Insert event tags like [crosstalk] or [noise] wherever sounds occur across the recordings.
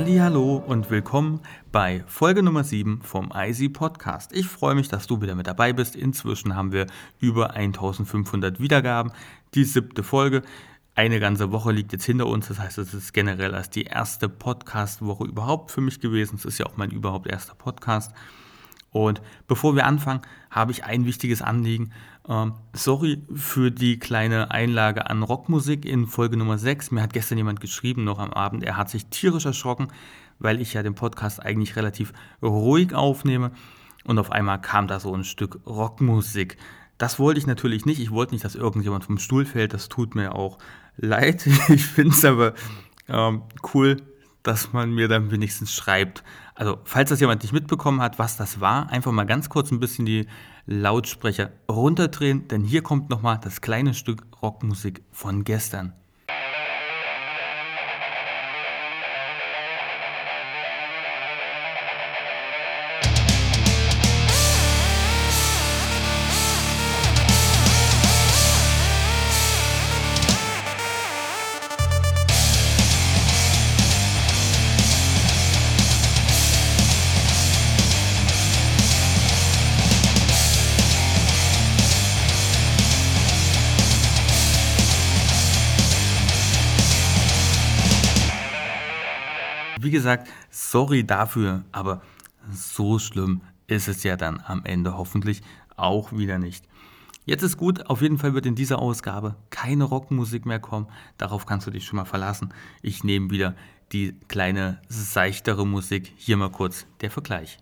Hallo und willkommen bei Folge Nummer 7 vom IC Podcast. Ich freue mich, dass du wieder mit dabei bist. Inzwischen haben wir über 1500 Wiedergaben. Die siebte Folge. Eine ganze Woche liegt jetzt hinter uns. Das heißt, es ist generell als die erste Podcast-Woche überhaupt für mich gewesen. Es ist ja auch mein überhaupt erster Podcast. Und bevor wir anfangen, habe ich ein wichtiges Anliegen. Ähm, sorry für die kleine Einlage an Rockmusik in Folge Nummer 6. Mir hat gestern jemand geschrieben, noch am Abend, er hat sich tierisch erschrocken, weil ich ja den Podcast eigentlich relativ ruhig aufnehme. Und auf einmal kam da so ein Stück Rockmusik. Das wollte ich natürlich nicht. Ich wollte nicht, dass irgendjemand vom Stuhl fällt. Das tut mir auch leid. [laughs] Ich finde es aber ähm, cool, dass man mir dann wenigstens schreibt. Also, falls das jemand nicht mitbekommen hat, was das war, einfach mal ganz kurz ein bisschen die Lautsprecher runterdrehen, denn hier kommt nochmal das kleine Stück Rockmusik von gestern. Gesagt, sorry dafür, aber so schlimm ist es ja dann am Ende hoffentlich auch wieder nicht. Jetzt ist gut, auf jeden Fall wird in dieser Ausgabe keine Rockmusik mehr kommen. Darauf kannst du dich schon mal verlassen. Ich nehme wieder die kleine seichtere Musik. Hier mal kurz der Vergleich.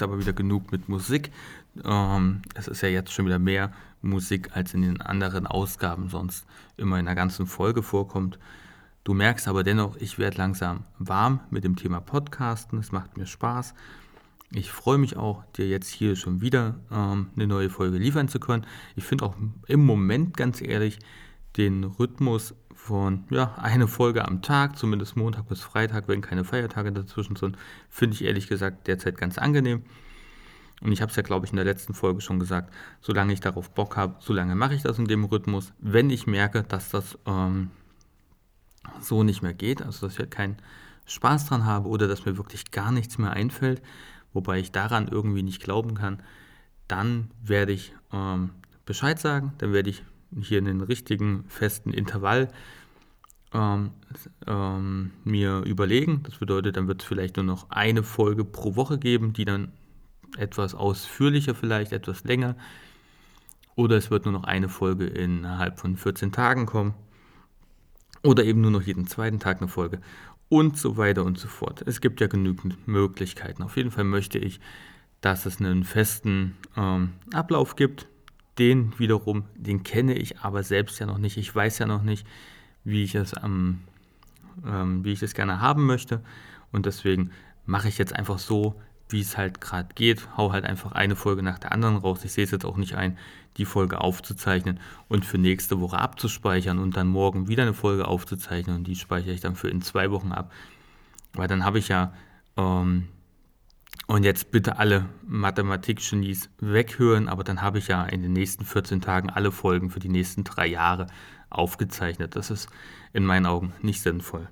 Ist aber wieder genug mit Musik. Ähm, es ist ja jetzt schon wieder mehr Musik, als in den anderen Ausgaben sonst immer in der ganzen Folge vorkommt. Du merkst aber dennoch, ich werde langsam warm mit dem Thema Podcasten. Es macht mir Spaß. Ich freue mich auch, dir jetzt hier schon wieder ähm, eine neue Folge liefern zu können. Ich finde auch im Moment ganz ehrlich den Rhythmus von ja, eine Folge am Tag, zumindest Montag bis Freitag, wenn keine Feiertage dazwischen sind, finde ich ehrlich gesagt derzeit ganz angenehm. Und ich habe es ja, glaube ich, in der letzten Folge schon gesagt, solange ich darauf Bock habe, solange mache ich das in dem Rhythmus. Wenn ich merke, dass das ähm, so nicht mehr geht, also dass ich halt keinen Spaß dran habe oder dass mir wirklich gar nichts mehr einfällt, wobei ich daran irgendwie nicht glauben kann, dann werde ich ähm, Bescheid sagen, dann werde ich hier einen richtigen festen Intervall ähm, ähm, mir überlegen. Das bedeutet, dann wird es vielleicht nur noch eine Folge pro Woche geben, die dann etwas ausführlicher, vielleicht etwas länger. Oder es wird nur noch eine Folge innerhalb von 14 Tagen kommen. Oder eben nur noch jeden zweiten Tag eine Folge. Und so weiter und so fort. Es gibt ja genügend Möglichkeiten. Auf jeden Fall möchte ich, dass es einen festen ähm, Ablauf gibt, den wiederum, den kenne ich aber selbst ja noch nicht. Ich weiß ja noch nicht, wie ich es, ähm, ähm, wie ich es gerne haben möchte. Und deswegen mache ich jetzt einfach so, wie es halt gerade geht. Hau halt einfach eine Folge nach der anderen raus. Ich sehe es jetzt auch nicht ein, die Folge aufzuzeichnen und für nächste Woche abzuspeichern und dann morgen wieder eine Folge aufzuzeichnen und die speichere ich dann für in zwei Wochen ab. Weil dann habe ich ja ähm, und jetzt bitte alle Mathematik-Genies weghören, aber dann habe ich ja in den nächsten 14 Tagen alle Folgen für die nächsten drei Jahre aufgezeichnet. Das ist in meinen Augen nicht sinnvoll.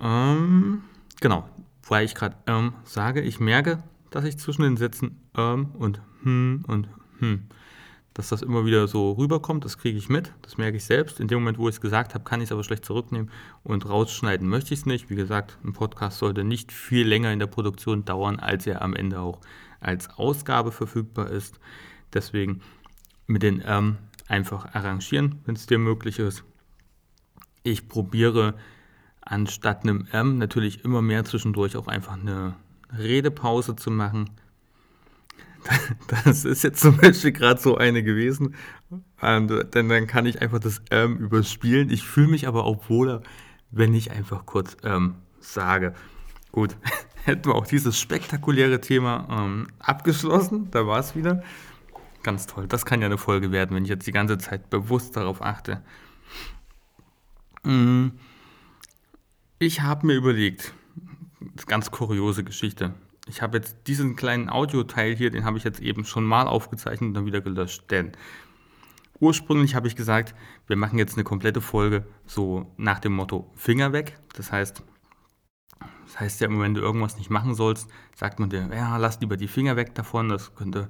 Ähm, genau, weil ich gerade ähm, sage, ich merke, dass ich zwischen den Sätzen ähm und hm und hm dass das immer wieder so rüberkommt, das kriege ich mit, das merke ich selbst. In dem Moment, wo ich es gesagt habe, kann ich es aber schlecht zurücknehmen und rausschneiden möchte ich es nicht. Wie gesagt, ein Podcast sollte nicht viel länger in der Produktion dauern, als er am Ende auch als Ausgabe verfügbar ist. Deswegen mit den ähm, einfach arrangieren, wenn es dir möglich ist. Ich probiere anstatt einem M natürlich immer mehr zwischendurch auch einfach eine Redepause zu machen [laughs] Das ist jetzt zum Beispiel gerade so eine gewesen. Und, denn dann kann ich einfach das ähm überspielen. Ich fühle mich aber auch wohler, wenn ich einfach kurz ähm, sage. Gut, [laughs] hätten wir auch dieses spektakuläre Thema ähm, abgeschlossen. Da war es wieder. Ganz toll. Das kann ja eine Folge werden, wenn ich jetzt die ganze Zeit bewusst darauf achte. Mm. Ich habe mir überlegt, ganz kuriose Geschichte. Ich habe jetzt diesen kleinen Audioteil hier, den habe ich jetzt eben schon mal aufgezeichnet und dann wieder gelöscht. Denn ursprünglich habe ich gesagt, wir machen jetzt eine komplette Folge so nach dem Motto Finger weg. Das heißt, das heißt ja, wenn du irgendwas nicht machen sollst, sagt man dir, ja, lass lieber die Finger weg davon, das könnte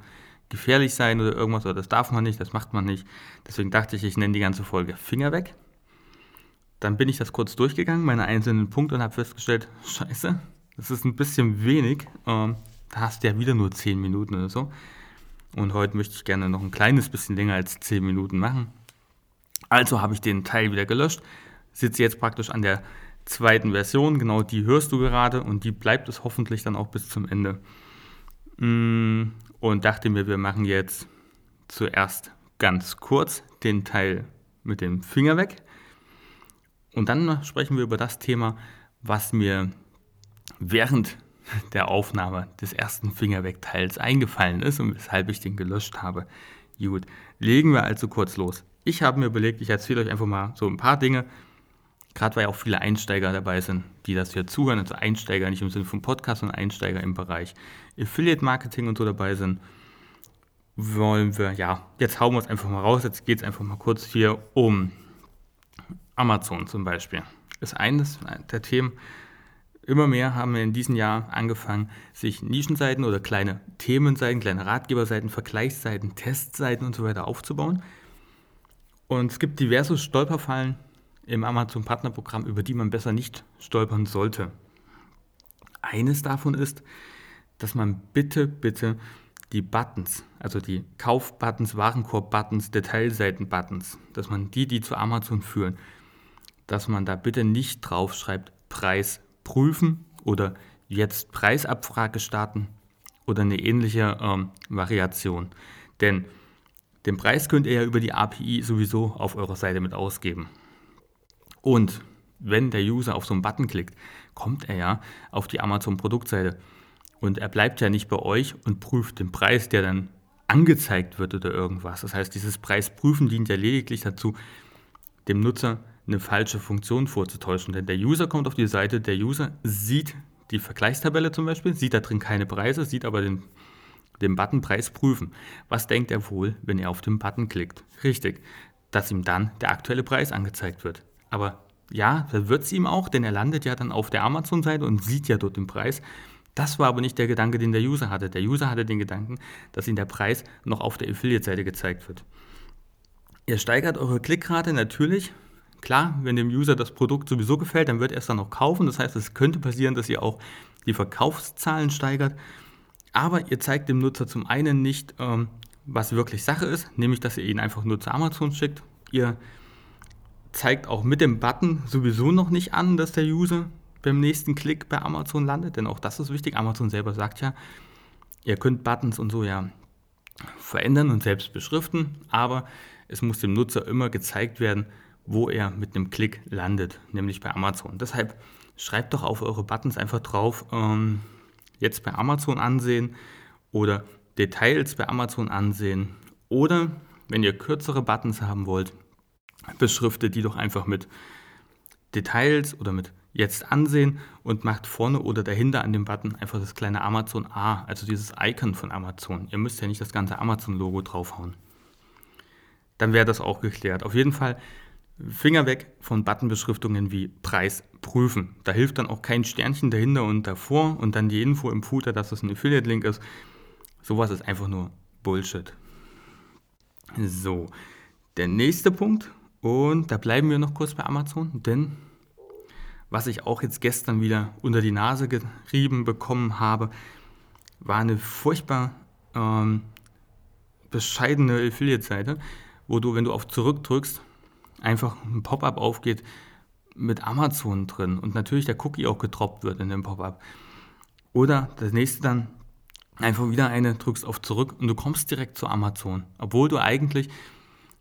gefährlich sein oder irgendwas, oder das darf man nicht, das macht man nicht. Deswegen dachte ich, ich nenne die ganze Folge Finger weg. Dann bin ich das kurz durchgegangen, meine einzelnen Punkte, und habe festgestellt, scheiße, das ist ein bisschen wenig. Ähm, da hast du ja wieder nur 10 Minuten oder so. Und heute möchte ich gerne noch ein kleines bisschen länger als 10 Minuten machen. Also habe ich den Teil wieder gelöscht, sitze jetzt praktisch an der zweiten Version, genau die hörst du gerade und die bleibt es hoffentlich dann auch bis zum Ende. Mm, und dachte mir, wir machen jetzt zuerst ganz kurz den Teil mit dem Finger weg und dann sprechen wir über das Thema, was mir während der Aufnahme des ersten Fingerweg-Teils eingefallen ist und weshalb ich den gelöscht habe. Gut, legen wir also kurz los. Ich habe mir überlegt, ich erzähle euch einfach mal so ein paar Dinge, gerade weil auch viele Einsteiger dabei sind, die das hier zuhören, also Einsteiger nicht im Sinne von Podcast, sondern Einsteiger im Bereich Affiliate Marketing und so dabei sind, wollen wir, ja, jetzt hauen wir es einfach mal raus, jetzt geht es einfach mal kurz hier um Amazon zum Beispiel. Ist eines der Themen, Immer mehr haben wir in diesem Jahr angefangen, sich Nischenseiten oder kleine Themenseiten, kleine Ratgeberseiten, Vergleichsseiten, Testseiten und so weiter aufzubauen. Und es gibt diverse Stolperfallen im Amazon Partnerprogramm, über die man besser nicht stolpern sollte. Eines davon ist, dass man bitte, bitte die Buttons, also die Kauf-Buttons, Warenkorb-Buttons, Detailseiten-Buttons, dass man die, die zu Amazon führen, dass man da bitte nicht draufschreibt Preis prüfen oder jetzt Preisabfrage starten oder eine ähnliche ähm, Variation. Denn den Preis könnt ihr ja über die API sowieso auf eurer Seite mit ausgeben. Und wenn der User auf so einen Button klickt, kommt er ja auf die Amazon Produktseite. Und er bleibt ja nicht bei euch und prüft den Preis, der dann angezeigt wird oder irgendwas. Das heißt, dieses Preisprüfen dient ja lediglich dazu, dem Nutzer eine falsche Funktion vorzutäuschen. Denn der User kommt auf die Seite, der User sieht die Vergleichstabelle zum Beispiel, sieht da drin keine Preise, sieht aber den, den Button Preis prüfen. Was denkt er wohl, wenn er auf den Button klickt? Richtig, dass ihm dann der aktuelle Preis angezeigt wird. Aber ja, da wird es ihm auch, denn er landet ja dann auf der Amazon-Seite und sieht ja dort den Preis. Das war aber nicht der Gedanke, den der User hatte. Der User hatte den Gedanken, dass ihm der Preis noch auf der Affiliate-Seite gezeigt wird. Ihr steigert eure Klickrate natürlich, Klar, wenn dem User das Produkt sowieso gefällt, dann wird er es dann auch kaufen. Das heißt, es könnte passieren, dass ihr auch die Verkaufszahlen steigert. Aber ihr zeigt dem Nutzer zum einen nicht, ähm, was wirklich Sache ist, nämlich dass ihr ihn einfach nur zu Amazon schickt. Ihr zeigt auch mit dem Button sowieso noch nicht an, dass der User beim nächsten Klick bei Amazon landet, denn auch das ist wichtig. Amazon selber sagt ja, ihr könnt Buttons und so ja verändern und selbst beschriften, aber es muss dem Nutzer immer gezeigt werden, wo er mit einem Klick landet, nämlich bei Amazon. Deshalb schreibt doch auf eure Buttons einfach drauf, ähm, jetzt bei Amazon ansehen oder Details bei Amazon ansehen oder wenn ihr kürzere Buttons haben wollt, beschriftet die doch einfach mit Details oder mit jetzt ansehen und macht vorne oder dahinter an dem Button einfach das kleine Amazon A, also dieses Icon von Amazon. Ihr müsst ja nicht das ganze Amazon-Logo draufhauen. Dann wäre das auch geklärt. Auf jeden Fall Finger weg von Buttonbeschriftungen wie Preis prüfen. Da hilft dann auch kein Sternchen dahinter und davor und dann die Info im Footer, dass das ein Affiliate-Link ist. Sowas ist einfach nur Bullshit. So, der nächste Punkt, und da bleiben wir noch kurz bei Amazon, denn was ich auch jetzt gestern wieder unter die Nase gerieben bekommen habe, war eine furchtbar ähm, bescheidene Affiliate-Seite, wo du, wenn du auf Zurück drückst, einfach ein Pop-up aufgeht mit Amazon drin und natürlich der Cookie auch getroppt wird in dem Pop-up. Oder das nächste dann einfach wieder eine, drückst auf zurück und du kommst direkt zu Amazon, obwohl du eigentlich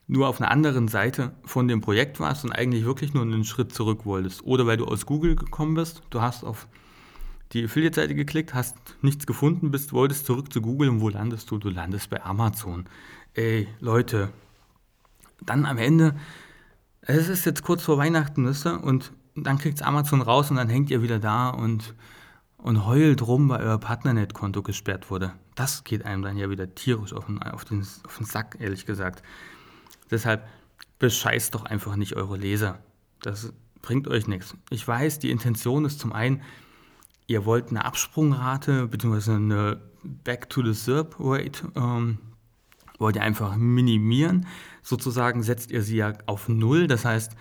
nur auf einer anderen Seite von dem Projekt warst und eigentlich wirklich nur einen Schritt zurück wolltest. Oder weil du aus Google gekommen bist, du hast auf die Affiliate-Seite geklickt, hast nichts gefunden, bist, wolltest zurück zu Google und wo landest du? Du landest bei Amazon. Ey, Leute, dann am Ende, es ist jetzt kurz vor Weihnachten, wisst ihr, und dann kriegt Amazon raus und dann hängt ihr wieder da und, und heult rum, weil euer Partnernet-Konto gesperrt wurde. Das geht einem dann ja wieder tierisch auf den, auf, den, auf den Sack, ehrlich gesagt. Deshalb bescheißt doch einfach nicht eure Leser. Das bringt euch nichts. Ich weiß, die Intention ist zum einen, ihr wollt eine Absprungrate bzw. eine Back to the SERP Rate ähm, wollt ihr einfach minimieren. Sozusagen setzt ihr sie ja auf Null. Das heißt,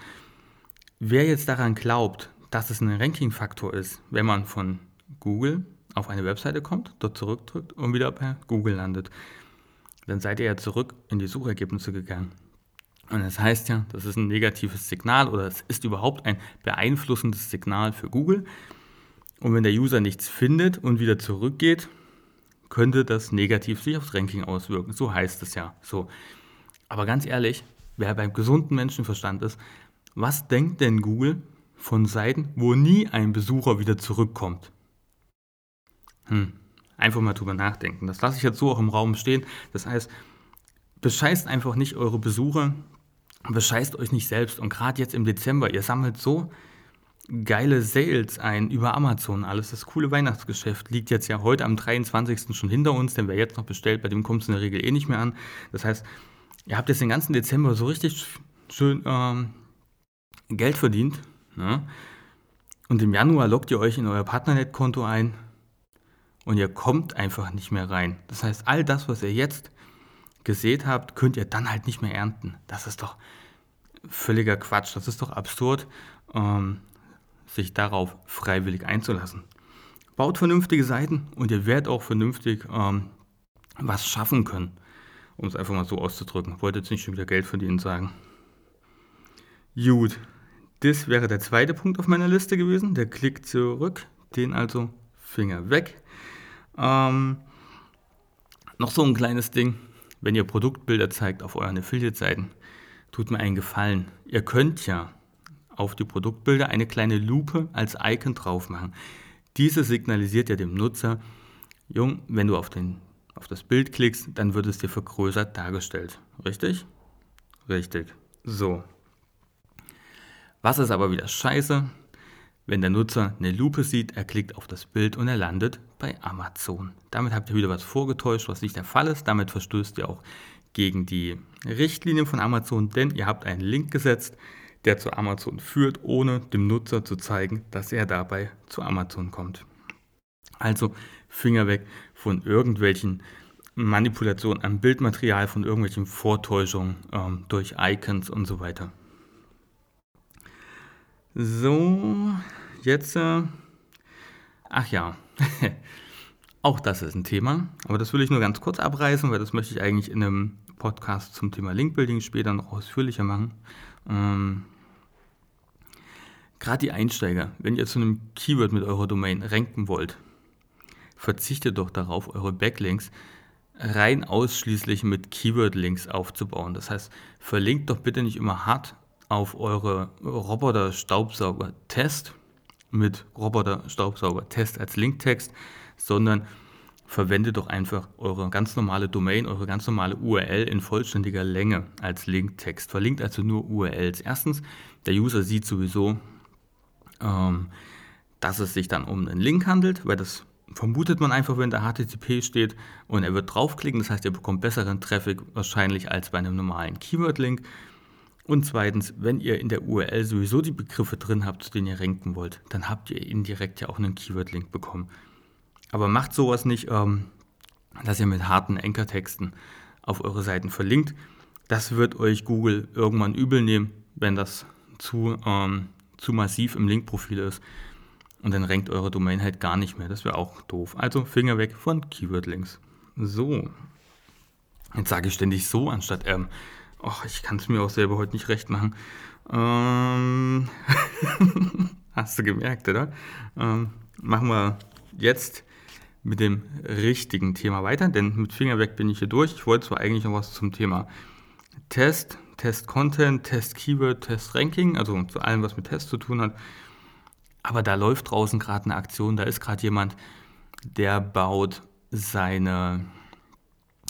wer jetzt daran glaubt, dass es ein Ranking-Faktor ist, wenn man von Google auf eine Webseite kommt, dort zurückdrückt und wieder bei Google landet, dann seid ihr ja zurück in die Suchergebnisse gegangen. Und das heißt ja, das ist ein negatives Signal oder es ist überhaupt ein beeinflussendes Signal für Google. Und wenn der User nichts findet und wieder zurückgeht, könnte das negativ sich aufs Ranking auswirken. So heißt es ja. So. Aber ganz ehrlich, wer beim gesunden Menschenverstand ist, was denkt denn Google von Seiten, wo nie ein Besucher wieder zurückkommt? Hm, einfach mal drüber nachdenken. Das lasse ich jetzt so auch im Raum stehen. Das heißt, bescheißt einfach nicht eure Besucher, bescheißt euch nicht selbst. Und gerade jetzt im Dezember, ihr sammelt so geile Sales ein über Amazon. Alles das coole Weihnachtsgeschäft liegt jetzt ja heute am 23. schon hinter uns, denn wer jetzt noch bestellt, bei dem kommt es in der Regel eh nicht mehr an. Das heißt, ihr habt jetzt den ganzen Dezember so richtig schön ähm, Geld verdient. Ne? Und im Januar loggt ihr euch in euer Partnernet-Konto ein und ihr kommt einfach nicht mehr rein. Das heißt, all das, was ihr jetzt gesät habt, könnt ihr dann halt nicht mehr ernten. Das ist doch völliger Quatsch. Das ist doch absurd. Ähm, sich darauf freiwillig einzulassen. Baut vernünftige Seiten und ihr werdet auch vernünftig ähm, was schaffen können, um es einfach mal so auszudrücken. Wollte jetzt nicht schon wieder Geld verdienen sagen. Gut, das wäre der zweite Punkt auf meiner Liste gewesen, der Klick zurück, den also Finger weg. Ähm, noch so ein kleines Ding, wenn ihr Produktbilder zeigt auf euren Affiliate-Seiten, tut mir einen Gefallen. Ihr könnt ja auf die Produktbilder eine kleine Lupe als Icon drauf machen. Diese signalisiert ja dem Nutzer, Jung, wenn du auf, den, auf das Bild klickst, dann wird es dir vergrößert dargestellt. Richtig? Richtig. So. Was ist aber wieder scheiße? Wenn der Nutzer eine Lupe sieht, er klickt auf das Bild und er landet bei Amazon. Damit habt ihr wieder was vorgetäuscht, was nicht der Fall ist. Damit verstößt ihr auch gegen die Richtlinien von Amazon, denn ihr habt einen Link gesetzt, der zu Amazon führt, ohne dem Nutzer zu zeigen, dass er dabei zu Amazon kommt. Also Finger weg von irgendwelchen Manipulationen am Bildmaterial, von irgendwelchen Vortäuschungen ähm, durch Icons und so weiter. So, jetzt, äh, ach ja, [laughs] auch das ist ein Thema, aber das will ich nur ganz kurz abreißen, weil das möchte ich eigentlich in einem Podcast zum Thema Linkbuilding später noch ausführlicher machen. Ähm, Gerade die Einsteiger, wenn ihr zu einem Keyword mit eurer Domain ranken wollt, verzichtet doch darauf, eure Backlinks rein ausschließlich mit Keyword-Links aufzubauen. Das heißt, verlinkt doch bitte nicht immer hart auf eure Roboter-Staubsauger-Test mit Roboter-Staubsauger-Test als Linktext, sondern verwendet doch einfach eure ganz normale Domain, eure ganz normale URL in vollständiger Länge als Linktext. Verlinkt also nur URLs. Erstens, der User sieht sowieso, ähm, dass es sich dann um einen Link handelt, weil das vermutet man einfach, wenn da HTTP steht und er wird draufklicken. Das heißt, er bekommt besseren Traffic wahrscheinlich als bei einem normalen Keyword-Link. Und zweitens, wenn ihr in der URL sowieso die Begriffe drin habt, zu denen ihr ranken wollt, dann habt ihr indirekt ja auch einen Keyword-Link bekommen. Aber macht sowas nicht, ähm, dass ihr mit harten Ankertexten auf eure Seiten verlinkt. Das wird euch Google irgendwann übel nehmen, wenn das zu ähm, zu massiv im Linkprofil ist. Und dann rankt eure Domain halt gar nicht mehr. Das wäre auch doof. Also Finger weg von Keyword-Links. So. Jetzt sage ich ständig so anstatt ähm. Och, ich kann es mir auch selber heute nicht recht machen. Ähm [laughs] Hast du gemerkt, oder? Ähm, machen wir jetzt mit dem richtigen Thema weiter, denn mit Finger weg bin ich hier durch. Ich wollte zwar eigentlich noch was zum Thema Test Test Content, Test Keyword, Test Ranking, also zu allem, was mit Test zu tun hat. Aber da läuft draußen gerade eine Aktion, da ist gerade jemand, der baut seine,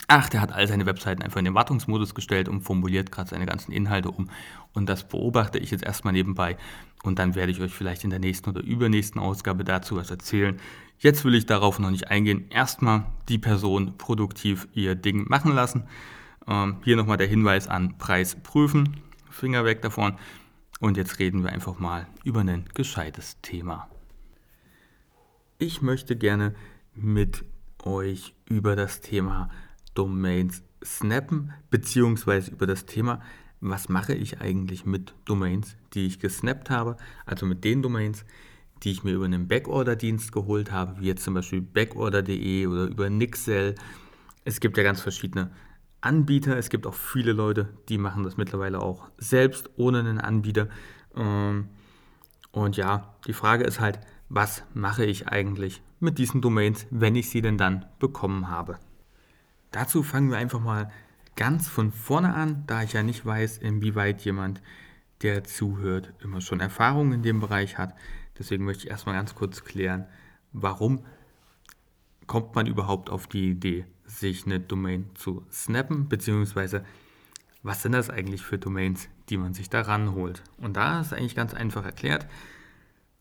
ach, der hat all seine Webseiten einfach in den Wartungsmodus gestellt und formuliert gerade seine ganzen Inhalte um. Und das beobachte ich jetzt erstmal nebenbei. Und dann werde ich euch vielleicht in der nächsten oder übernächsten Ausgabe dazu was erzählen. Jetzt will ich darauf noch nicht eingehen. Erstmal die Person produktiv ihr Ding machen lassen. Ähm, hier nochmal der Hinweis an Preis prüfen. Finger weg davon. Und jetzt reden wir einfach mal über ein gescheites Thema. Ich möchte gerne mit euch über das Thema Domains snappen, beziehungsweise über das Thema, was mache ich eigentlich mit Domains, die ich gesnappt habe, also mit den Domains, die ich mir über einen Backorder-Dienst geholt habe, wie jetzt zum Beispiel backorder.de oder über Nixel. Es gibt ja ganz verschiedene Anbieter. Es gibt auch viele Leute, die machen das mittlerweile auch selbst ohne einen Anbieter. Ähm, und ja, die Frage ist halt, was mache ich eigentlich mit diesen Domains, wenn ich sie denn dann bekommen habe? Dazu fangen wir einfach mal ganz von vorne an, da ich ja nicht weiß, inwieweit jemand, der zuhört, immer schon Erfahrungen in dem Bereich hat. Deswegen möchte ich erstmal ganz kurz klären, warum kommt man überhaupt auf die Idee, sich eine Domain zu snappen, beziehungsweise was sind das eigentlich für Domains, die man sich da ranholt. Und da ist eigentlich ganz einfach erklärt.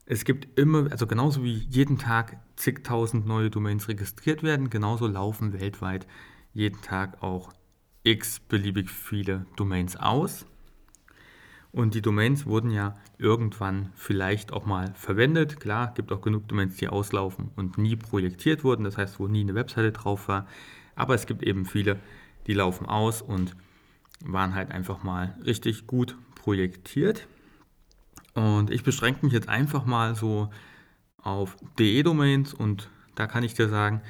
Es gibt immer, also genauso wie jeden Tag zigtausend neue Domains registriert werden, genauso laufen weltweit jeden Tag auch x beliebig viele Domains aus. Und die Domains wurden ja irgendwann vielleicht auch mal verwendet. Klar, gibt auch genug Domains, die auslaufen und nie projektiert wurden, das heißt, wo nie eine Webseite drauf war. Aber es gibt eben viele, die laufen aus und waren halt einfach mal richtig gut projektiert. Und ich beschränke mich jetzt einfach mal so auf DE-Domains und da kann ich dir sagen,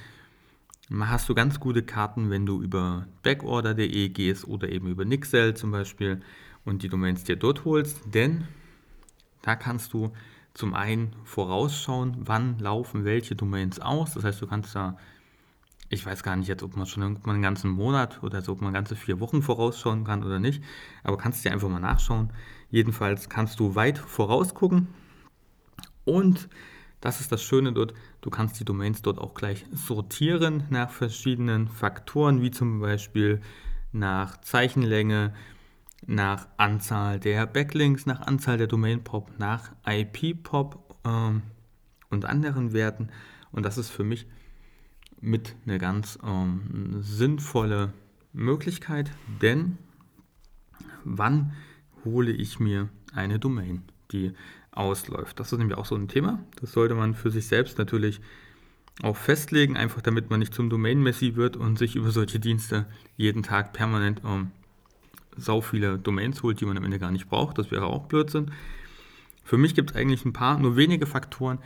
hast du ganz gute Karten, wenn du über backorder.de gehst oder eben über Nixel zum Beispiel und die Domains dir dort holst, denn da kannst du zum einen vorausschauen, wann laufen welche Domains aus. Das heißt, du kannst da, ich weiß gar nicht jetzt, ob man schon einen ganzen Monat oder so, ob man ganze vier Wochen vorausschauen kann oder nicht, aber kannst dir einfach mal nachschauen. Jedenfalls kannst du weit vorausgucken und das ist das Schöne dort, du kannst die Domains dort auch gleich sortieren nach verschiedenen Faktoren, wie zum Beispiel nach Zeichenlänge, nach Anzahl der Backlinks, nach Anzahl der Domain-Pop, nach IP-Pop ähm, und anderen Werten. Und das ist für mich mit eine ganz ähm, sinnvolle Möglichkeit, denn wann hole ich mir eine Domain, die ausläuft? Das ist nämlich auch so ein Thema. Das sollte man für sich selbst natürlich auch festlegen, einfach damit man nicht zum Domain-Messi wird und sich über solche Dienste jeden Tag permanent ähm, sau viele Domains holt, die man am Ende gar nicht braucht. Das wäre auch Blödsinn. Für mich gibt es eigentlich ein paar, nur wenige Faktoren,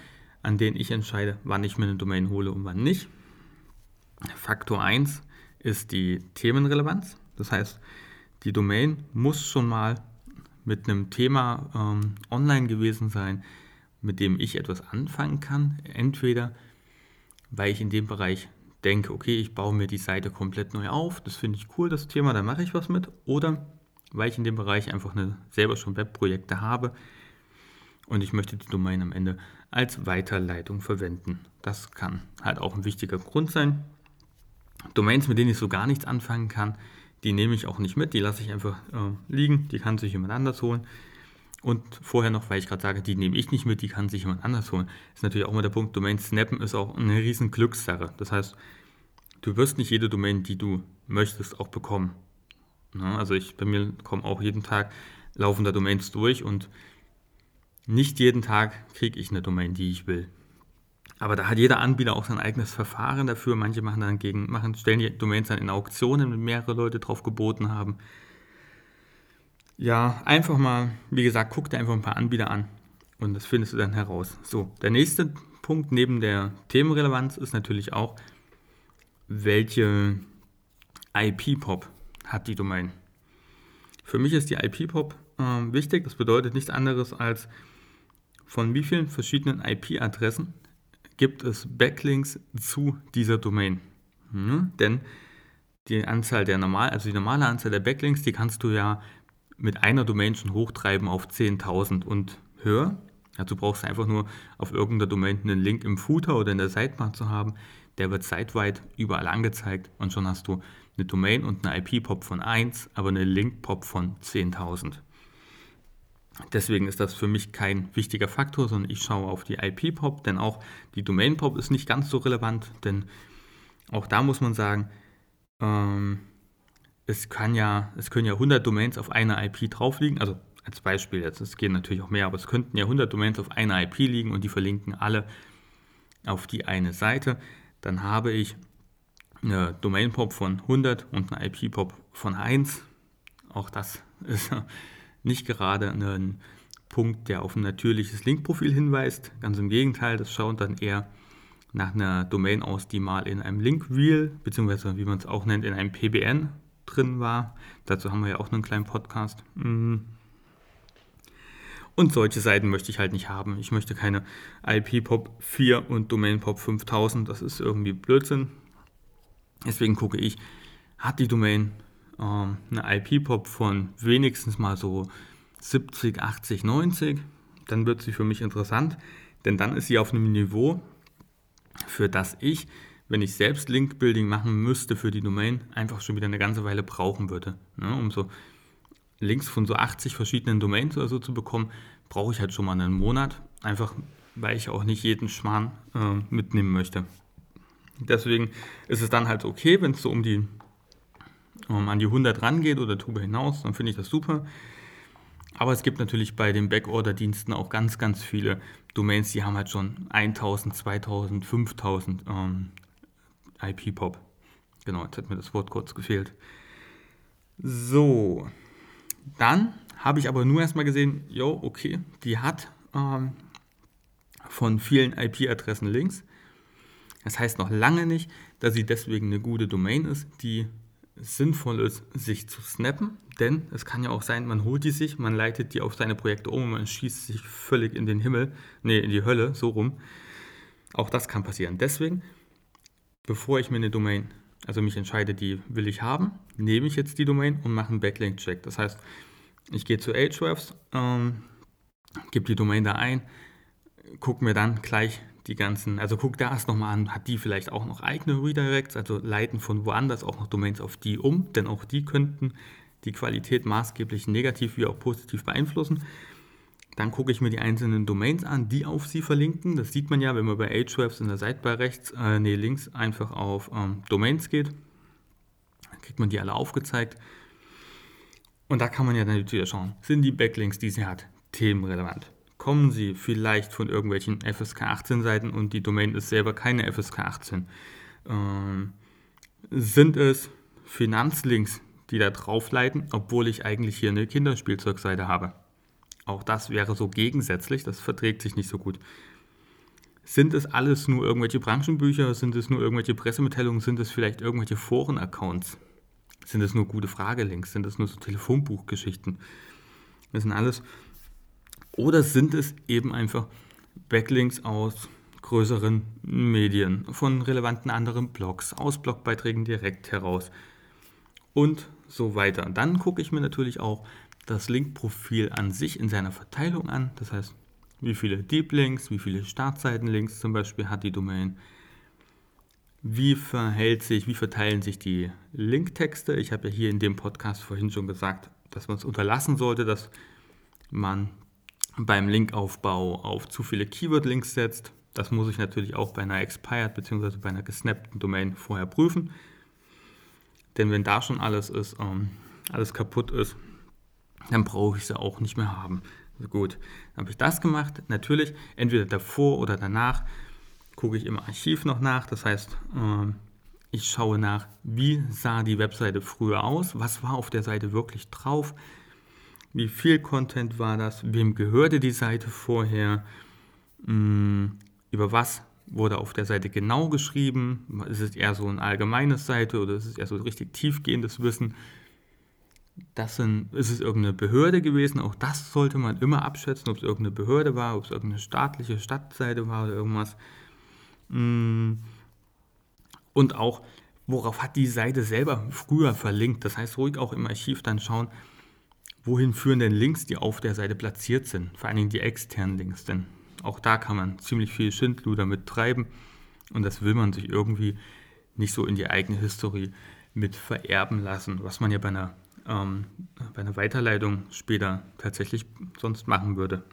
an denen ich entscheide, wann ich mir eine Domain hole und wann nicht. Faktor 1 ist die Themenrelevanz. Das heißt, die Domain muss schon mal mit einem Thema ähm, online gewesen sein, mit dem ich etwas anfangen kann. Entweder weil ich in dem Bereich denke, okay, ich baue mir die Seite komplett neu auf, das finde ich cool, das Thema, da mache ich was mit. Oder weil ich in dem Bereich einfach eine, selber schon Webprojekte habe und ich möchte die Domain am Ende als Weiterleitung verwenden. Das kann halt auch ein wichtiger Grund sein. Domains, mit denen ich so gar nichts anfangen kann, die nehme ich auch nicht mit, die lasse ich einfach äh, liegen, die kann sich jemand anders holen. Und vorher noch, weil ich gerade sage, die nehme ich nicht mit, die kann sich jemand anders holen. Ist natürlich auch immer der Punkt, Domain snappen ist auch eine riesen Glückssache. Das heißt, du wirst nicht jede Domain, die du möchtest, auch bekommen. Ja, also ich, bei mir kommen auch jeden Tag laufende Domains durch und nicht jeden Tag kriege ich eine Domain, die ich will. Aber da hat jeder Anbieter auch sein eigenes Verfahren dafür. Manche machen dann gegen, machen, stellen die Domains dann in Auktionen, wenn mehrere Leute drauf geboten haben. Ja, einfach mal, wie gesagt, guck dir einfach ein paar Anbieter an und das findest du dann heraus. So, der nächste Punkt neben der Themenrelevanz ist natürlich auch, welche IP-Pop hat die Domain. Für mich ist die IP-Pop äh, wichtig. Das bedeutet nichts anderes als von wie vielen verschiedenen IP-Adressen gibt es Backlinks zu dieser Domain. Hm? Denn die Anzahl der normal, also die normale Anzahl der Backlinks, die kannst du ja mit einer Domain schon hochtreiben auf 10.000 und höher. Dazu brauchst du einfach nur auf irgendeiner Domain einen Link im Footer oder in der Sidebar zu haben. Der wird zeitweit überall angezeigt und schon hast du eine Domain und eine IP-Pop von 1, aber eine Link-Pop von 10.000. Deswegen ist das für mich kein wichtiger Faktor, sondern ich schaue auf die IP-Pop, denn auch die Domain-Pop ist nicht ganz so relevant, denn auch da muss man sagen, ähm, es, kann ja, es können ja 100 Domains auf einer IP drauf liegen, also als Beispiel jetzt, es gehen natürlich auch mehr, aber es könnten ja 100 Domains auf einer IP liegen und die verlinken alle auf die eine Seite. Dann habe ich eine Domain-Pop von 100 und eine IP-Pop von 1. Auch das [laughs] ist nicht gerade ein Punkt, der auf ein natürliches Linkprofil hinweist. Ganz im Gegenteil, das schaut dann eher nach einer Domain aus, die mal in einem Link-Wheel, beziehungsweise wie man es auch nennt, in einem PBN drin war. Dazu haben wir ja auch einen kleinen Podcast. Mhm. Und solche Seiten möchte ich halt nicht haben. Ich möchte keine IP-Pop 4 und Domain-Pop 5000. Das ist irgendwie Blödsinn. Deswegen gucke ich, hat die Domain ähm, eine IP-Pop von wenigstens mal so 70, 80, 90, dann wird sie für mich interessant, denn dann ist sie auf einem Niveau, für das ich, wenn ich selbst Link-Building machen müsste für die Domain, einfach schon wieder eine ganze Weile brauchen würde. Ne? Um so Links von so 80 verschiedenen Domains oder so zu bekommen, brauche ich halt schon mal einen Monat, einfach weil ich auch nicht jeden Schmarrn äh, mitnehmen möchte. Deswegen ist es dann halt okay, wenn es so um die ähm, an die 100 rangeht oder darüber hinaus, dann finde ich das super. Aber es gibt natürlich bei den Backorder-Diensten auch ganz, ganz viele Domains, die haben halt schon 1000, 2000, 5000 ähm, IP-Pop. Genau, jetzt hat mir das Wort kurz gefehlt. So, dann habe ich aber nur erstmal gesehen, jo, okay, die hat ähm, von vielen IP-Adressen Links. Das heißt noch lange nicht, dass sie deswegen eine gute Domain ist, die sinnvoll ist, sich zu snappen, denn es kann ja auch sein, man holt die sich, man leitet die auf seine Projekte um und man schießt sich völlig in den Himmel, nee, in die Hölle, so rum. Auch das kann passieren. Deswegen, bevor ich mir eine Domain, also mich entscheide, die will ich haben, nehme ich jetzt die Domain und mache einen Backlink-Check. Das heißt, ich gehe zu Ahrefs, ähm, gebe die Domain da ein, gucke mir dann gleich die ganzen, also guck da erst nochmal an, hat die vielleicht auch noch eigene Redirects, also leiten von woanders auch noch Domains auf die um, denn auch die könnten die Qualität maßgeblich negativ wie auch positiv beeinflussen. Dann gucke ich mir die einzelnen Domains an, die auf sie verlinken. Das sieht man ja, wenn man bei Ahrefs in der Sidebar rechts, äh, nee, links einfach auf ähm, Domains geht. Dann kriegt man die alle aufgezeigt. Und da kann man ja dann wieder schauen, sind die Backlinks, die sie hat, themenrelevant kommen sie vielleicht von irgendwelchen FSK 18 Seiten und die Domain ist selber keine FSK 18. Ähm, sind es Finanzlinks, die da drauf leiten, obwohl ich eigentlich hier eine Kinderspielzeugseite habe? Auch das wäre so gegensätzlich, das verträgt sich nicht so gut. Sind es alles nur irgendwelche Branchenbücher? Sind es nur irgendwelche Pressemitteilungen? Sind es vielleicht irgendwelche Foren-Accounts? Sind es nur gute Fragelinks? Sind es nur so Telefonbuchgeschichten? Das sind alles oder sind es eben einfach Backlinks aus größeren Medien, von relevanten anderen Blogs, aus Blogbeiträgen direkt heraus und so weiter. Dann gucke ich mir natürlich auch das Linkprofil an sich in seiner Verteilung an. Das heißt, wie viele Deep Links, wie viele Startseitenlinks zum Beispiel hat die Domain. Wie verhält sich, wie verteilen sich die Linktexte? Ich habe ja hier in dem Podcast vorhin schon gesagt, dass man es unterlassen sollte, dass man beim Linkaufbau auf zu viele Keyword-Links setzt. Das muss ich natürlich auch bei einer expired bzw. bei einer gesnappten Domain vorher prüfen. Denn wenn da schon alles ist, ähm, alles kaputt ist, dann brauche ich sie auch nicht mehr haben. Also gut, dann habe ich das gemacht. Natürlich, entweder davor oder danach gucke ich im Archiv noch nach. Das heißt, ähm, ich schaue nach, wie sah die Webseite früher aus, was war auf der Seite wirklich drauf, wie viel Content war das? Wem gehörte die Seite vorher? Hm, über was wurde auf der Seite genau geschrieben? Ist es eher so eine allgemeine Seite oder ist es eher so richtig tiefgehendes Wissen? Das sind, ist es irgendeine Behörde gewesen? Auch das sollte man immer abschätzen, ob es irgendeine Behörde war, ob es irgendeine staatliche Stadtseite war oder irgendwas. Hm, und auch, worauf hat die Seite selber früher verlinkt? Das heißt, ruhig auch im Archiv dann schauen, wohin führen denn Links, die auf der Seite platziert sind? Vor allen Dingen die externen Links, denn auch da kann man ziemlich viel Schindluder mit treiben und das will man sich irgendwie nicht so in die eigene Historie mit vererben lassen, was man ja bei einer, ähm, bei einer Weiterleitung später tatsächlich sonst machen würde.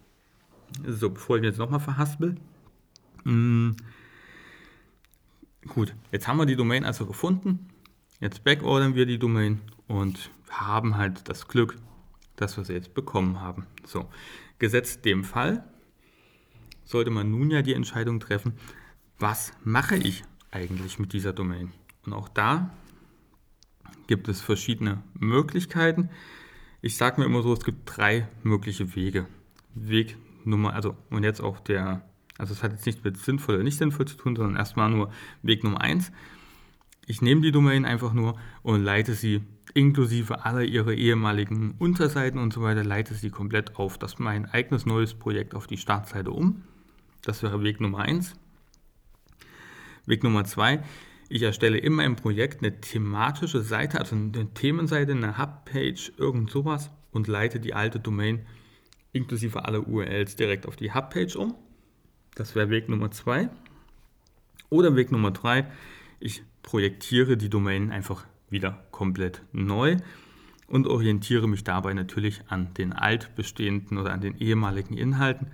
So, bevor ich jetzt nochmal verhaspel. Hm, gut, jetzt haben wir die Domain also gefunden. Jetzt backordern wir die Domain und haben halt das Glück, dass wir sie jetzt bekommen haben. So, gesetzt dem Fall sollte man nun ja die Entscheidung treffen, was mache ich eigentlich mit dieser Domain? Und auch da gibt es verschiedene Möglichkeiten. Ich sage mir immer so, es gibt drei mögliche Wege. Weg Nummer, also und jetzt auch der, also es hat jetzt nichts mit sinnvoll oder nicht sinnvoll zu tun, sondern erstmal nur Weg Nummer eins. Ich nehme die Domain einfach nur und leite sie inklusive aller ihrer ehemaligen Unterseiten und so weiter, leite sie komplett auf das mein eigenes neues Projekt auf die Startseite um. Das wäre Weg Nummer eins. Weg Nummer zwei, ich erstelle in meinem Projekt eine thematische Seite, also eine Themenseite, eine Hubpage, irgend sowas und leite die alte Domain inklusive aller URLs direkt auf die Hubpage um. Das wäre Weg Nummer zwei. Oder Weg Nummer drei, ich projektiere die Domain einfach wieder komplett neu und orientiere mich dabei natürlich an den altbestehenden oder an den ehemaligen Inhalten.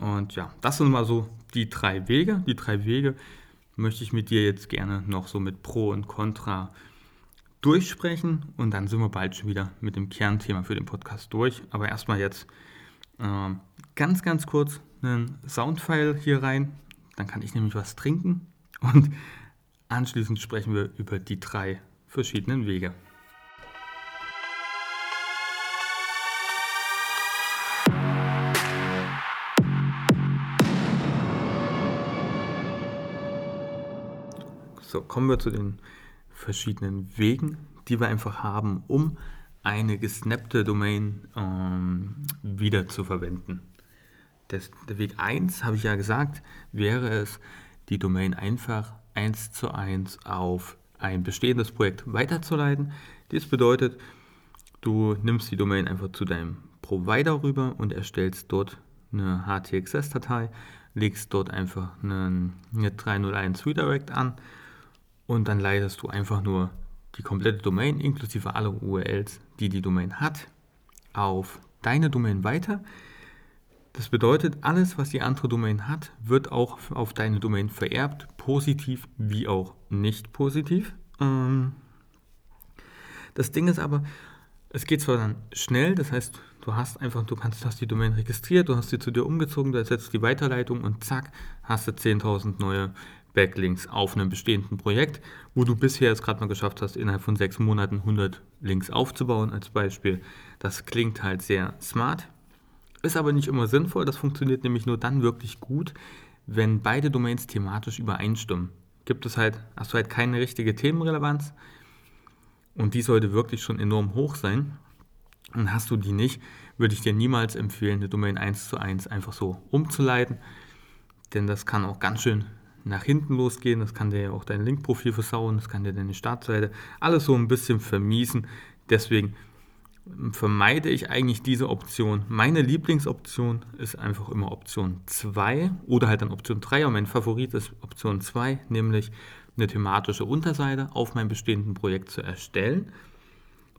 Und ja, das sind mal so die drei Wege. Die drei Wege möchte ich mit dir jetzt gerne noch so mit Pro und Contra durchsprechen und dann sind wir bald schon wieder mit dem Kernthema für den Podcast durch. Aber erstmal jetzt äh, ganz, ganz kurz einen Soundfile hier rein. Dann kann ich nämlich was trinken und anschließend sprechen wir über die drei verschiedenen Wege. So, kommen wir zu den verschiedenen Wegen, die wir einfach haben, um eine gesnappte Domain ähm, wieder zu verwenden. Das, der Weg 1, habe ich ja gesagt, wäre es, die Domain einfach eins zu eins auf ein bestehendes Projekt weiterzuleiten. Dies bedeutet, du nimmst die Domain einfach zu deinem Provider rüber und erstellst dort eine HTXS-Datei, legst dort einfach eine, eine 301 Redirect an und dann leitest du einfach nur die komplette Domain inklusive aller URLs, die die Domain hat, auf deine Domain weiter. Das bedeutet, alles, was die andere Domain hat, wird auch auf deine Domain vererbt, positiv wie auch nicht positiv. Ähm, das Ding ist aber, es geht zwar dann schnell, das heißt, du hast einfach, du kannst, hast die Domain registriert, du hast sie zu dir umgezogen, da setzt die Weiterleitung und zack, hast du 10.000 neue Backlinks auf einem bestehenden Projekt, wo du bisher es gerade mal geschafft hast, innerhalb von sechs Monaten 100 Links aufzubauen als Beispiel. Das klingt halt sehr smart, ist aber nicht immer sinnvoll. Das funktioniert nämlich nur dann wirklich gut, wenn beide Domains thematisch übereinstimmen. Gibt es halt, hast du halt keine richtige Themenrelevanz und die sollte wirklich schon enorm hoch sein. Und hast du die nicht, würde ich dir niemals empfehlen, eine Domain 1 zu 1 einfach so umzuleiten, denn das kann auch ganz schön nach hinten losgehen. Das kann dir ja auch dein Linkprofil versauen, das kann dir deine Startseite alles so ein bisschen vermiesen. Deswegen vermeide ich eigentlich diese Option. Meine Lieblingsoption ist einfach immer Option 2 oder halt dann Option 3, aber mein Favorit ist Option 2, nämlich eine thematische Unterseite auf meinem bestehenden Projekt zu erstellen.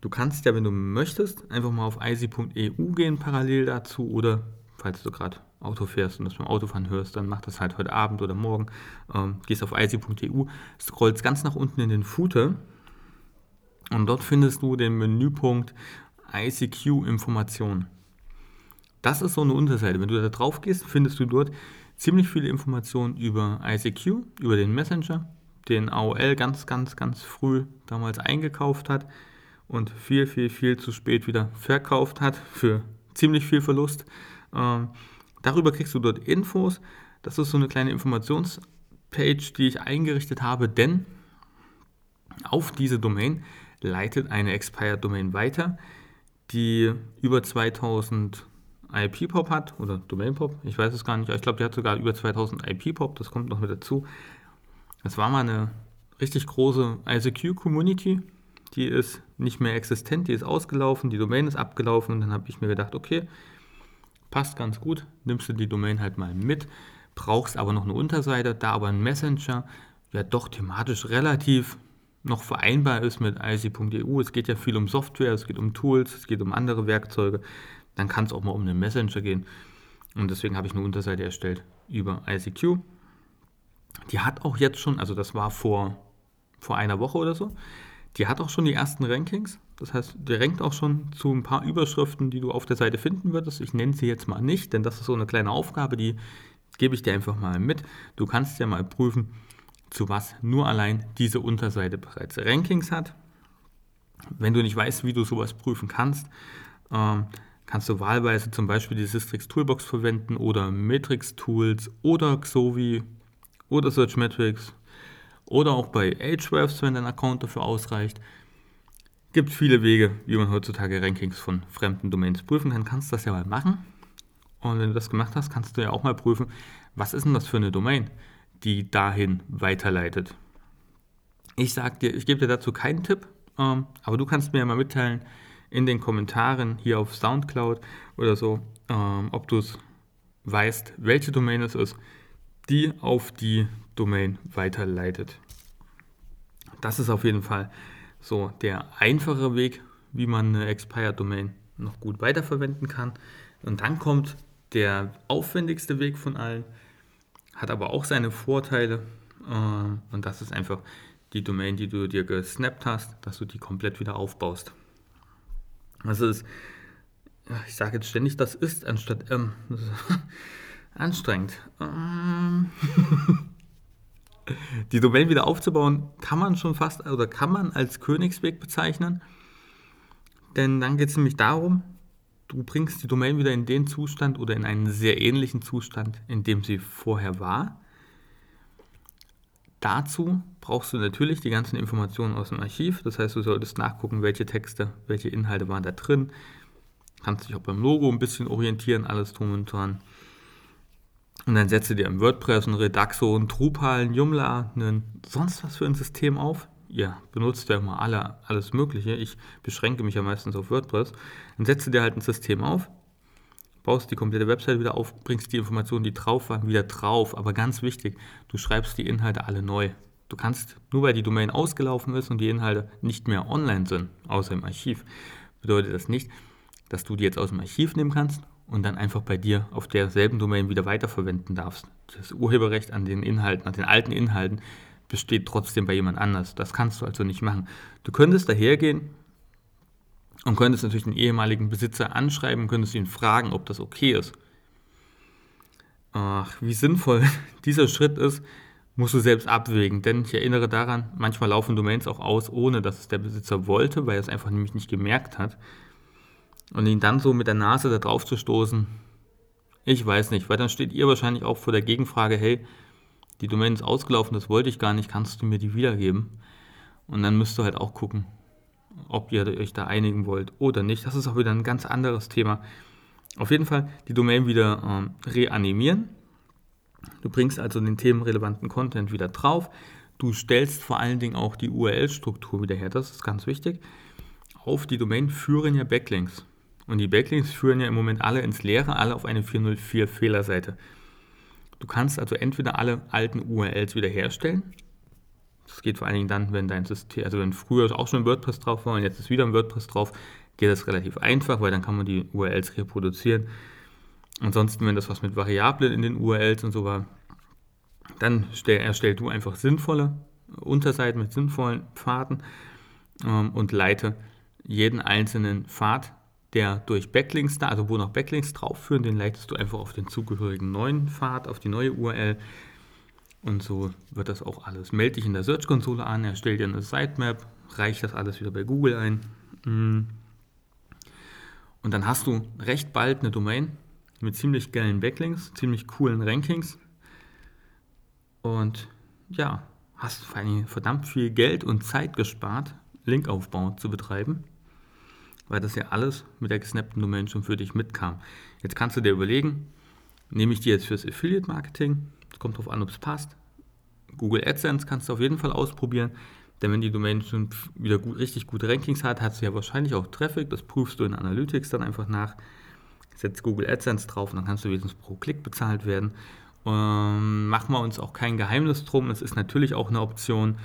Du kannst ja, wenn du möchtest, einfach mal auf icy.eu gehen parallel dazu oder falls du gerade Auto fährst und das beim Autofahren hörst, dann mach das halt heute Abend oder morgen. Ähm, gehst auf icy.eu, scrollst ganz nach unten in den Footer und dort findest du den Menüpunkt ICQ Informationen. Das ist so eine Unterseite. Wenn du da drauf gehst, findest du dort ziemlich viele Informationen über ICQ, über den Messenger, den AOL ganz, ganz, ganz früh damals eingekauft hat und viel, viel, viel zu spät wieder verkauft hat für ziemlich viel Verlust. Ähm, Darüber kriegst du dort Infos. Das ist so eine kleine Informationspage, die ich eingerichtet habe, denn auf diese Domain leitet eine Expired Domain weiter, die über 2000 IP-Pop hat oder Domain-Pop, ich weiß es gar nicht, ich glaube, die hat sogar über 2000 IP-Pop, das kommt noch mit dazu. Das war mal eine richtig große ICQ-Community, die ist nicht mehr existent, die ist ausgelaufen, die Domain ist abgelaufen und dann habe ich mir gedacht, okay, passt ganz gut, nimmst du die Domain halt mal mit, brauchst aber noch eine Unterseite, da aber ein Messenger ja doch thematisch relativ noch vereinbar ist mit IC.eu. Es geht ja viel um Software, es geht um Tools, es geht um andere Werkzeuge. Dann kann es auch mal um einen Messenger gehen. Und deswegen habe ich eine Unterseite erstellt über ICQ. Die hat auch jetzt schon, also das war vor, vor einer Woche oder so, die hat auch schon die ersten Rankings. Das heißt, die rankt auch schon zu ein paar Überschriften, die du auf der Seite finden würdest. Ich nenne sie jetzt mal nicht, denn das ist so eine kleine Aufgabe, die gebe ich dir einfach mal mit. Du kannst ja mal prüfen, zu was nur allein diese Unterseite bereits Rankings hat. Wenn du nicht weißt, wie du sowas prüfen kannst, ähm, kannst du wahlweise zum Beispiel die Systrix Toolbox verwenden oder Matrix Tools oder Xovi oder Searchmetrics oder auch bei Ahrefs, wenn dein Account dafür ausreicht. Gibt viele Wege, wie man heutzutage Rankings von fremden Domains prüfen kann. Kannst das ja mal machen. Und wenn du das gemacht hast, kannst du ja auch mal prüfen, was ist denn das für eine Domain, die dahin weiterleitet. Ich sag dir, ich gebe dir dazu keinen Tipp, ähm, aber du kannst mir ja mal mitteilen in den Kommentaren hier auf Soundcloud oder so, ähm, ob du es weißt, welche Domain es ist, die auf die Domain weiterleitet. Das ist auf jeden Fall so der einfache Weg, wie man eine Expired Domain noch gut weiterverwenden kann. Und dann kommt der aufwendigste Weg von allen, hat aber auch seine Vorteile. Äh, und das ist einfach die Domain, die du dir gesnappt hast, dass du die komplett wieder aufbaust. Das ist, ich sage jetzt ständig, das ist anstatt ähm, [laughs] anstrengend. Ähm, [laughs] die Domain wieder aufzubauen, kann man schon fast oder kann man als Königsweg bezeichnen. Denn dann geht es nämlich darum, du bringst die Domain wieder in den Zustand oder in einen sehr ähnlichen Zustand, in dem sie vorher war. Dazu brauchst du natürlich die ganzen Informationen aus dem Archiv. Das heißt, du solltest nachgucken, welche Texte, welche Inhalte waren da drin. Kannst dich auch beim Logo ein bisschen orientieren, alles drum und dran. Und dann setze dir im WordPress ein Redaxo, ein Drupal, ein Joomla, ein sonst was für ein System auf. Ihr benutzt ja immer alle, alles Mögliche. Ich beschränke mich ja meistens auf WordPress. Dann setze dir halt ein System auf, baust die komplette Website wieder auf, bringst die Informationen, die drauf waren, wieder drauf. Aber ganz wichtig, du schreibst die Inhalte alle neu. Du kannst, nur weil die Domain ausgelaufen ist und die Inhalte nicht mehr online sind, außer im Archiv, bedeutet das nicht, dass du die jetzt aus dem Archiv nehmen kannst und dann einfach bei dir auf derselben Domain wieder weiterverwenden darfst. Das Urheberrecht an den Inhalten, an den alten Inhalten besteht trotzdem bei jemand anders. Das kannst du also nicht machen. Du könntest dahergehen und könntest natürlich den ehemaligen Besitzer anschreiben, könntest ihn fragen, ob das okay ist. Ach, wie sinnvoll [laughs] dieser Schritt ist, musst du selbst abwägen, denn ich erinnere daran, manchmal laufen Domains auch aus, ohne dass es der Besitzer wollte, weil er es einfach nämlich nicht gemerkt hat. Und ihn dann so mit der Nase da drauf zu stoßen, ich weiß nicht, weil dann steht ihr wahrscheinlich auch vor der Gegenfrage, hey, die Domain ist ausgelaufen, das wollte ich gar nicht, kannst du mir die wiedergeben? Und dann müsst ihr halt auch gucken, ob ihr euch da einigen wollt oder nicht. Das ist auch wieder ein ganz anderes Thema. Auf jeden Fall die Domain wieder ähm, reanimieren. Du bringst also den themenrelevanten Content wieder drauf. Du stellst vor allen Dingen auch die URL-Struktur wieder her. Das ist ganz wichtig. Auf die Domain führen ja Backlinks. Und die Backlinks führen ja im Moment alle ins Leere, alle auf eine 404 Fehlerseite. Du kannst also entweder alle alten URLs wiederherstellen. Das geht vor allen Dingen dann, wenn dein System, also wenn früher auch schon ein WordPress drauf war und jetzt ist wieder ein WordPress drauf, geht das relativ einfach, weil dann kann man die URLs reproduzieren. Ansonsten, wenn das was mit Variablen in den URLs und so war, dann stell, erstell du einfach sinnvolle Unterseiten mit sinnvollen Pfaden ähm, und leite jeden einzelnen Pfad der durch Backlinks da, also wo noch Backlinks drauf führen, den leitest du einfach auf den zugehörigen neuen Pfad, auf die neue URL. Und so wird das auch alles. Melde dich in der Search-Konsole an, erstell dir eine Sitemap, reich das alles wieder bei Google ein. Mm. Und dann hast du recht bald eine Domain mit ziemlich geilen Backlinks, ziemlich coolen Rankings. Und ja, hast vor allem verdammt viel Geld und Zeit gespart, Linkaufbau zu betreiben weil das ja alles mit der gesnappten Domain schon für dich mitkam. Jetzt kannst du dir überlegen, nehme ich die jetzt fürs Affiliate Marketing? Es kommt darauf an, ob es passt. Google AdSense kannst du auf jeden Fall ausprobieren. Denn wenn die Domain schon wieder gut, richtig gute Rankings hat, hat sie ja wahrscheinlich auch Traffic. Das prüfst du in Analytics dann einfach nach. Setzt Google AdSense drauf und dann kannst du wenigstens pro Klick bezahlt werden. Ähm, machen wir uns auch kein Geheimnis drum. Es ist natürlich auch eine Option,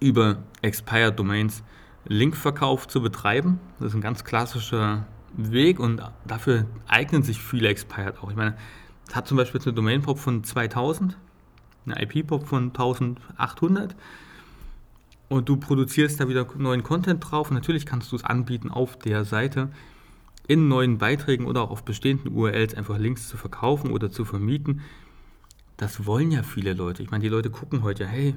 über Expired Domains Linkverkauf zu betreiben. Das ist ein ganz klassischer Weg und dafür eignen sich viele Expired auch. Ich meine, es hat zum Beispiel jetzt eine Domain-Pop von 2000, eine IP-Pop von 1800 und du produzierst da wieder neuen Content drauf. natürlich kannst du es anbieten auf der Seite in neuen Beiträgen oder auch auf bestehenden URLs einfach Links zu verkaufen oder zu vermieten. Das wollen ja viele Leute. Ich meine, die Leute gucken heute, hey,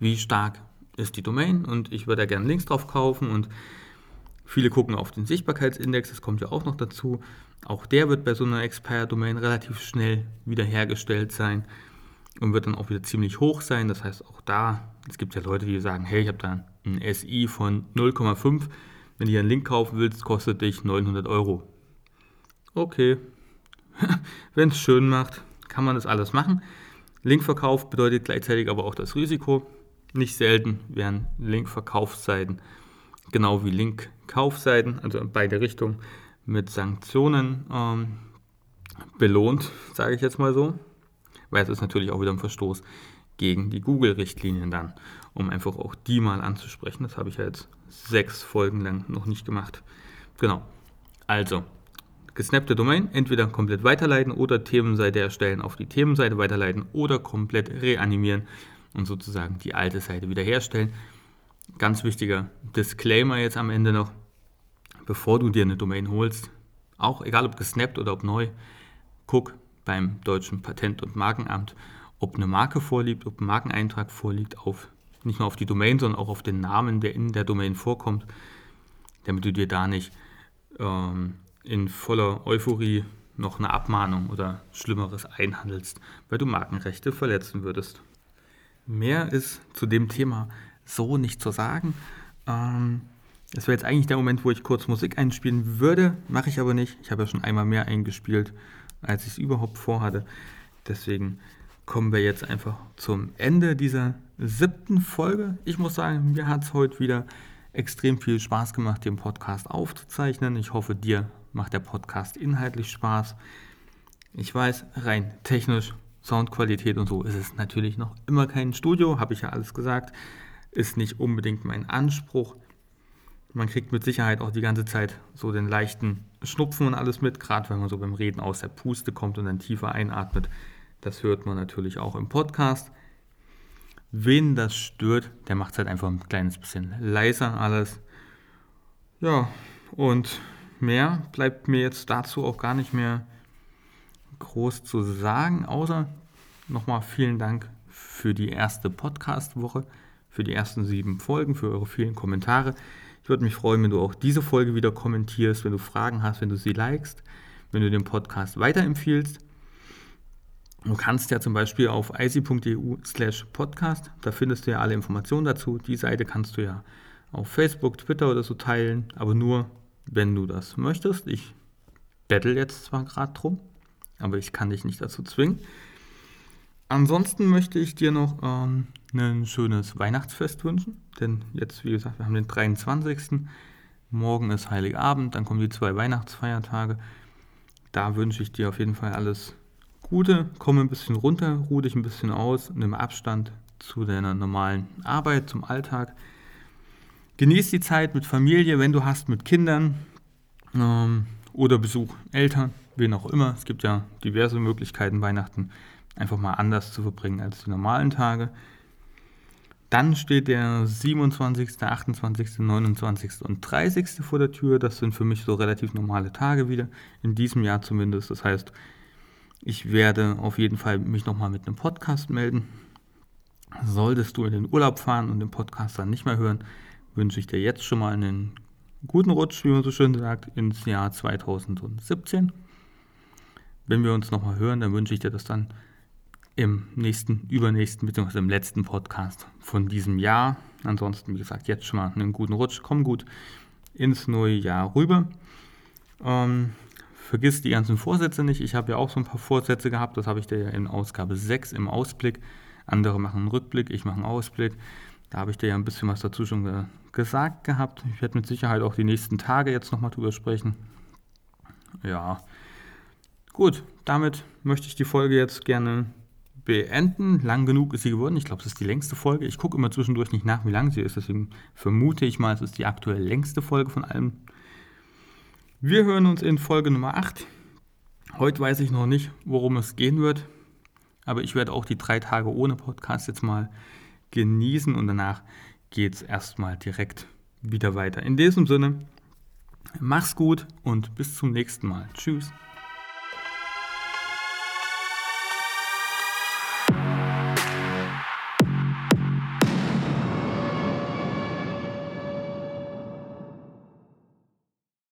wie stark ist die Domain und ich würde da gerne Links drauf kaufen und viele gucken auf den Sichtbarkeitsindex, das kommt ja auch noch dazu. Auch der wird bei so einer Expire-Domain relativ schnell wiederhergestellt sein und wird dann auch wieder ziemlich hoch sein. Das heißt, auch da, es gibt ja Leute, die sagen, hey, ich habe da ein SI von 0,5. Wenn du hier einen Link kaufen willst, kostet dich 900 Euro. Okay, [laughs] wenn es schön macht, kann man das alles machen. Linkverkauf bedeutet gleichzeitig aber auch das Risiko. Nicht selten werden Linkverkaufsseiten genau wie Linkkaufseiten, also in beide Richtungen, mit Sanktionen ähm, belohnt, sage ich jetzt mal so. Weil es ist natürlich auch wieder ein Verstoß gegen die Google-Richtlinien dann, um einfach auch die mal anzusprechen. Das habe ich ja jetzt sechs Folgen lang noch nicht gemacht. Genau. Also, gesnappte Domain entweder komplett weiterleiten oder Themenseite erstellen, auf die Themenseite weiterleiten oder komplett reanimieren und sozusagen die alte Seite wiederherstellen. Ganz wichtiger Disclaimer jetzt am Ende noch, bevor du dir eine Domain holst, auch egal ob gesnappt oder ob neu, guck beim deutschen Patent- und Markenamt, ob eine Marke vorliegt, ob ein Markeneintrag vorliegt, auf, nicht nur auf die Domain, sondern auch auf den Namen, der in der Domain vorkommt, damit du dir da nicht ähm, in voller Euphorie noch eine Abmahnung oder Schlimmeres einhandelst, weil du Markenrechte verletzen würdest. Mehr ist zu dem Thema so nicht zu sagen. Ähm, das wäre jetzt eigentlich der Moment, wo ich kurz Musik einspielen würde, mache ich aber nicht. Ich habe ja schon einmal mehr eingespielt, als ich es überhaupt vorhatte. Deswegen kommen wir jetzt einfach zum Ende dieser siebten Folge. Ich muss sagen, mir hat es heute wieder extrem viel Spaß gemacht, den Podcast aufzuzeichnen. Ich hoffe, dir macht der Podcast inhaltlich Spaß. Ich weiß, rein technisch Soundqualität und so ist es natürlich noch immer kein Studio, habe ich ja alles gesagt. Ist nicht unbedingt mein Anspruch. Man kriegt mit Sicherheit auch die ganze Zeit so den leichten Schnupfen und alles mit, gerade wenn man so beim Reden aus der Puste kommt und dann tiefer einatmet. Das hört man natürlich auch im Podcast. Wen das stört, der macht es halt einfach ein kleines bisschen leiser alles. Ja, und mehr bleibt mir jetzt dazu auch gar nicht mehr groß zu sagen, außer nochmal vielen Dank für die erste Podcast-Woche, für die ersten sieben Folgen, für eure vielen Kommentare. Ich würde mich freuen, wenn du auch diese Folge wieder kommentierst, wenn du Fragen hast, wenn du sie likest, wenn du den Podcast weiterempfiehlst. Du kannst ja zum Beispiel auf icy.eu slash podcast, da findest du ja alle Informationen dazu. Die Seite kannst du ja auf Facebook, Twitter oder so teilen, aber nur, wenn du das möchtest. Ich bettel jetzt zwar gerade drum, aber ich kann dich nicht dazu zwingen. Ansonsten möchte ich dir noch ähm, ein schönes Weihnachtsfest wünschen, denn jetzt, wie gesagt, wir haben den 23. Morgen ist Heiligabend, dann kommen die zwei Weihnachtsfeiertage. Da wünsche ich dir auf jeden Fall alles Gute, komme ein bisschen runter, ruhe dich ein bisschen aus, nimm Abstand zu deiner normalen Arbeit, zum Alltag. Genieß die Zeit mit Familie, wenn du hast, mit Kindern ähm, oder Besuch Eltern, wen auch immer. Es gibt ja diverse Möglichkeiten, Weihnachten einfach mal anders zu verbringen als die normalen Tage. Dann steht der 27., 28., 29. und 30. vor der Tür. Das sind für mich so relativ normale Tage wieder, in diesem Jahr zumindest. Das heißt, ich werde auf jeden Fall mich nochmal mit einem Podcast melden. Solltest du in den Urlaub fahren und den Podcast dann nicht mehr hören, wünsche ich dir jetzt schon mal einen guten Rutsch, wie man so schön sagt, ins Jahr 2017. Wenn wir uns nochmal hören, dann wünsche ich dir das dann im nächsten, übernächsten bzw. im letzten Podcast von diesem Jahr. Ansonsten, wie gesagt, jetzt schon mal einen guten Rutsch. Komm gut ins neue Jahr rüber. Ähm, vergiss die ganzen Vorsätze nicht. Ich habe ja auch so ein paar Vorsätze gehabt. Das habe ich dir ja in Ausgabe 6 im Ausblick Andere machen einen Rückblick, ich mache einen Ausblick. Da habe ich dir ja ein bisschen was dazu schon ge gesagt gehabt. Ich werde mit Sicherheit auch die nächsten Tage jetzt nochmal drüber sprechen. Ja, gut, damit möchte ich die Folge jetzt gerne beenden. Lang genug ist sie geworden. Ich glaube, es ist die längste Folge. Ich gucke immer zwischendurch nicht nach, wie lang sie ist. Deswegen vermute ich mal, es ist die aktuell längste Folge von allem. Wir hören uns in Folge Nummer 8. Heute weiß ich noch nicht, worum es gehen wird. Aber ich werde auch die drei Tage ohne Podcast jetzt mal genießen und danach geht es erstmal direkt wieder weiter. In diesem Sinne, mach's gut und bis zum nächsten Mal. Tschüss.